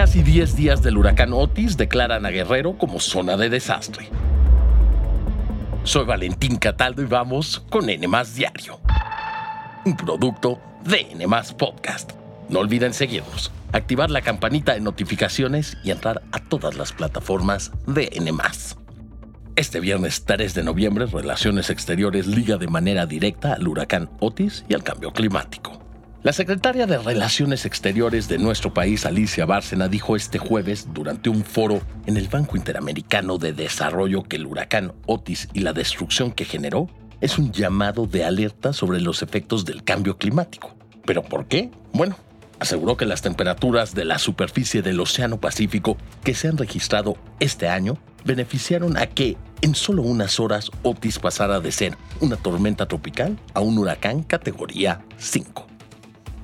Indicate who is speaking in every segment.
Speaker 1: casi 10 días del huracán Otis declaran a Guerrero como zona de desastre. Soy Valentín Cataldo y vamos con N Diario, un producto de N Podcast. No olviden seguirnos, activar la campanita de notificaciones y entrar a todas las plataformas de N Este viernes 3 de noviembre, Relaciones Exteriores liga de manera directa al huracán Otis y al cambio climático. La secretaria de Relaciones Exteriores de nuestro país, Alicia Bárcena, dijo este jueves durante un foro en el Banco Interamericano de Desarrollo que el huracán Otis y la destrucción que generó es un llamado de alerta sobre los efectos del cambio climático. ¿Pero por qué? Bueno, aseguró que las temperaturas de la superficie del Océano Pacífico que se han registrado este año beneficiaron a que en solo unas horas Otis pasara de ser una tormenta tropical a un huracán categoría 5.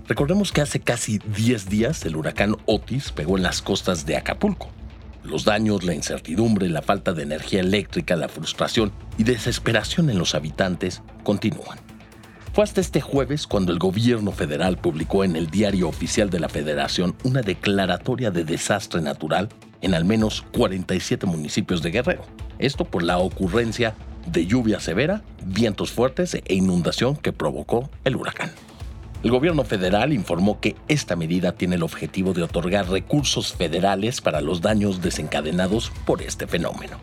Speaker 1: Recordemos que hace casi 10 días el huracán Otis pegó en las costas de Acapulco. Los daños, la incertidumbre, la falta de energía eléctrica, la frustración y desesperación en los habitantes continúan. Fue hasta este jueves cuando el gobierno federal publicó en el diario oficial de la federación una declaratoria de desastre natural en al menos 47 municipios de Guerrero. Esto por la ocurrencia de lluvia severa, vientos fuertes e inundación que provocó el huracán. El gobierno federal informó que esta medida tiene el objetivo de otorgar recursos federales para los daños desencadenados por este fenómeno.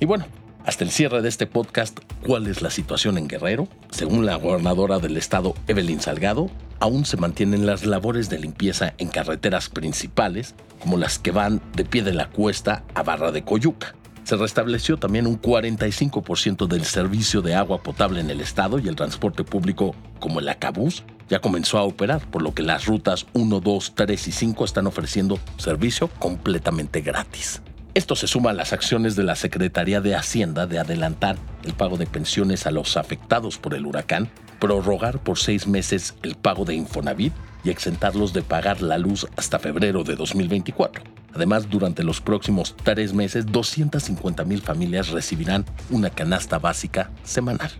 Speaker 1: Y bueno, hasta el cierre de este podcast, ¿cuál es la situación en Guerrero? Según la gobernadora del estado, Evelyn Salgado, aún se mantienen las labores de limpieza en carreteras principales, como las que van de pie de la cuesta a Barra de Coyuca. Se restableció también un 45% del servicio de agua potable en el estado y el transporte público, como el Acabús, ya comenzó a operar, por lo que las rutas 1, 2, 3 y 5 están ofreciendo servicio completamente gratis. Esto se suma a las acciones de la Secretaría de Hacienda de adelantar el pago de pensiones a los afectados por el huracán, prorrogar por seis meses el pago de Infonavit y exentarlos de pagar la luz hasta febrero de 2024. Además, durante los próximos tres meses, 250 mil familias recibirán una canasta básica semanal.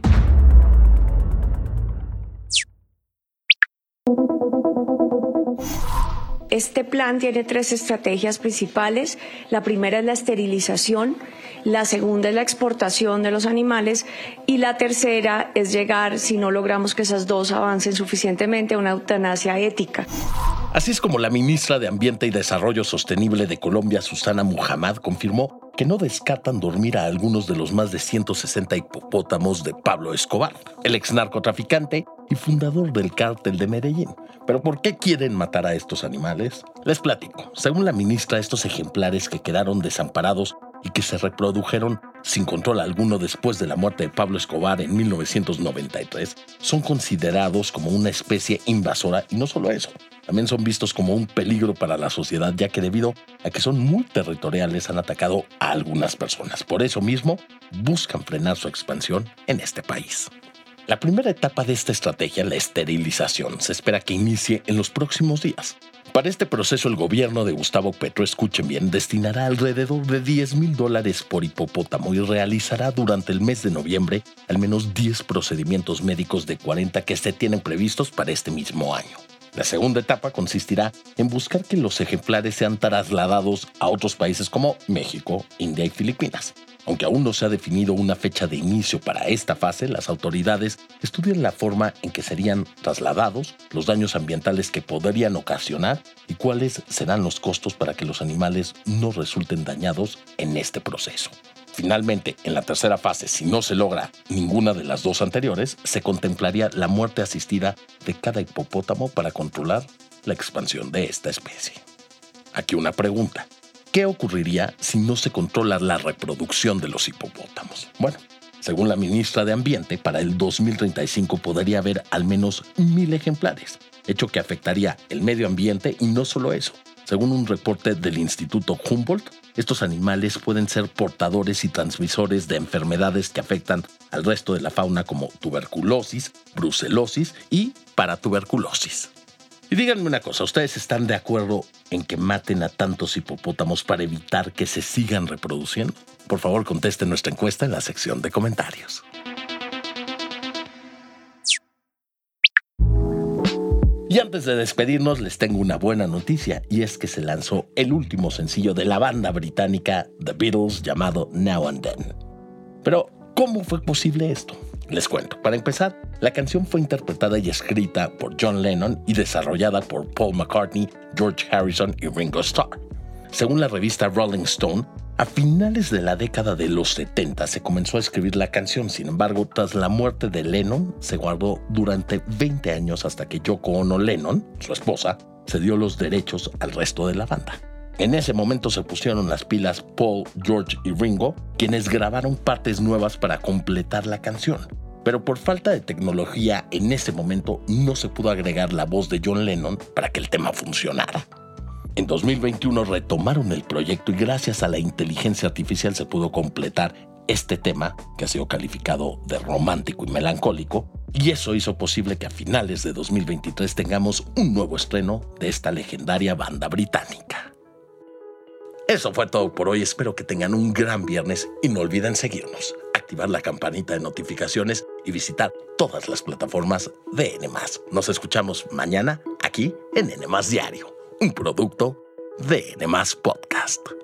Speaker 2: Este plan tiene tres estrategias principales. La primera es la esterilización, la segunda es la exportación de los animales y la tercera es llegar, si no logramos que esas dos avancen suficientemente, a una eutanasia ética.
Speaker 1: Así es como la ministra de Ambiente y Desarrollo Sostenible de Colombia, Susana Muhammad, confirmó que no descartan dormir a algunos de los más de 160 hipopótamos de Pablo Escobar, el ex narcotraficante y fundador del cártel de Medellín. ¿Pero por qué quieren matar a estos animales? Les platico. Según la ministra, estos ejemplares que quedaron desamparados y que se reprodujeron sin control alguno después de la muerte de Pablo Escobar en 1993, son considerados como una especie invasora y no solo eso, también son vistos como un peligro para la sociedad ya que debido a que son muy territoriales han atacado a algunas personas. Por eso mismo buscan frenar su expansión en este país. La primera etapa de esta estrategia, la esterilización, se espera que inicie en los próximos días. Para este proceso, el gobierno de Gustavo Petro, escuchen bien, destinará alrededor de 10 mil dólares por hipopótamo y realizará durante el mes de noviembre al menos 10 procedimientos médicos de 40 que se tienen previstos para este mismo año. La segunda etapa consistirá en buscar que los ejemplares sean trasladados a otros países como México, India y Filipinas. Aunque aún no se ha definido una fecha de inicio para esta fase, las autoridades estudian la forma en que serían trasladados, los daños ambientales que podrían ocasionar y cuáles serán los costos para que los animales no resulten dañados en este proceso. Finalmente, en la tercera fase, si no se logra ninguna de las dos anteriores, se contemplaría la muerte asistida de cada hipopótamo para controlar la expansión de esta especie. Aquí una pregunta. ¿Qué ocurriría si no se controla la reproducción de los hipopótamos? Bueno, según la ministra de Ambiente, para el 2035 podría haber al menos mil ejemplares, hecho que afectaría el medio ambiente y no solo eso. Según un reporte del Instituto Humboldt, estos animales pueden ser portadores y transmisores de enfermedades que afectan al resto de la fauna como tuberculosis, brucelosis y paratuberculosis. Y díganme una cosa, ¿ustedes están de acuerdo en que maten a tantos hipopótamos para evitar que se sigan reproduciendo? Por favor, contesten nuestra encuesta en la sección de comentarios. Y antes de despedirnos les tengo una buena noticia y es que se lanzó el último sencillo de la banda británica The Beatles llamado Now and Then. Pero, ¿cómo fue posible esto? Les cuento. Para empezar, la canción fue interpretada y escrita por John Lennon y desarrollada por Paul McCartney, George Harrison y Ringo Starr. Según la revista Rolling Stone, a finales de la década de los 70 se comenzó a escribir la canción, sin embargo, tras la muerte de Lennon, se guardó durante 20 años hasta que Yoko Ono Lennon, su esposa, se dio los derechos al resto de la banda. En ese momento se pusieron las pilas Paul, George y Ringo, quienes grabaron partes nuevas para completar la canción. Pero por falta de tecnología en ese momento no se pudo agregar la voz de John Lennon para que el tema funcionara. En 2021 retomaron el proyecto y gracias a la inteligencia artificial se pudo completar este tema, que ha sido calificado de romántico y melancólico, y eso hizo posible que a finales de 2023 tengamos un nuevo estreno de esta legendaria banda británica. Eso fue todo por hoy, espero que tengan un gran viernes y no olviden seguirnos, activar la campanita de notificaciones y visitar todas las plataformas de N. Nos escuchamos mañana aquí en N Diario un producto de N Podcast.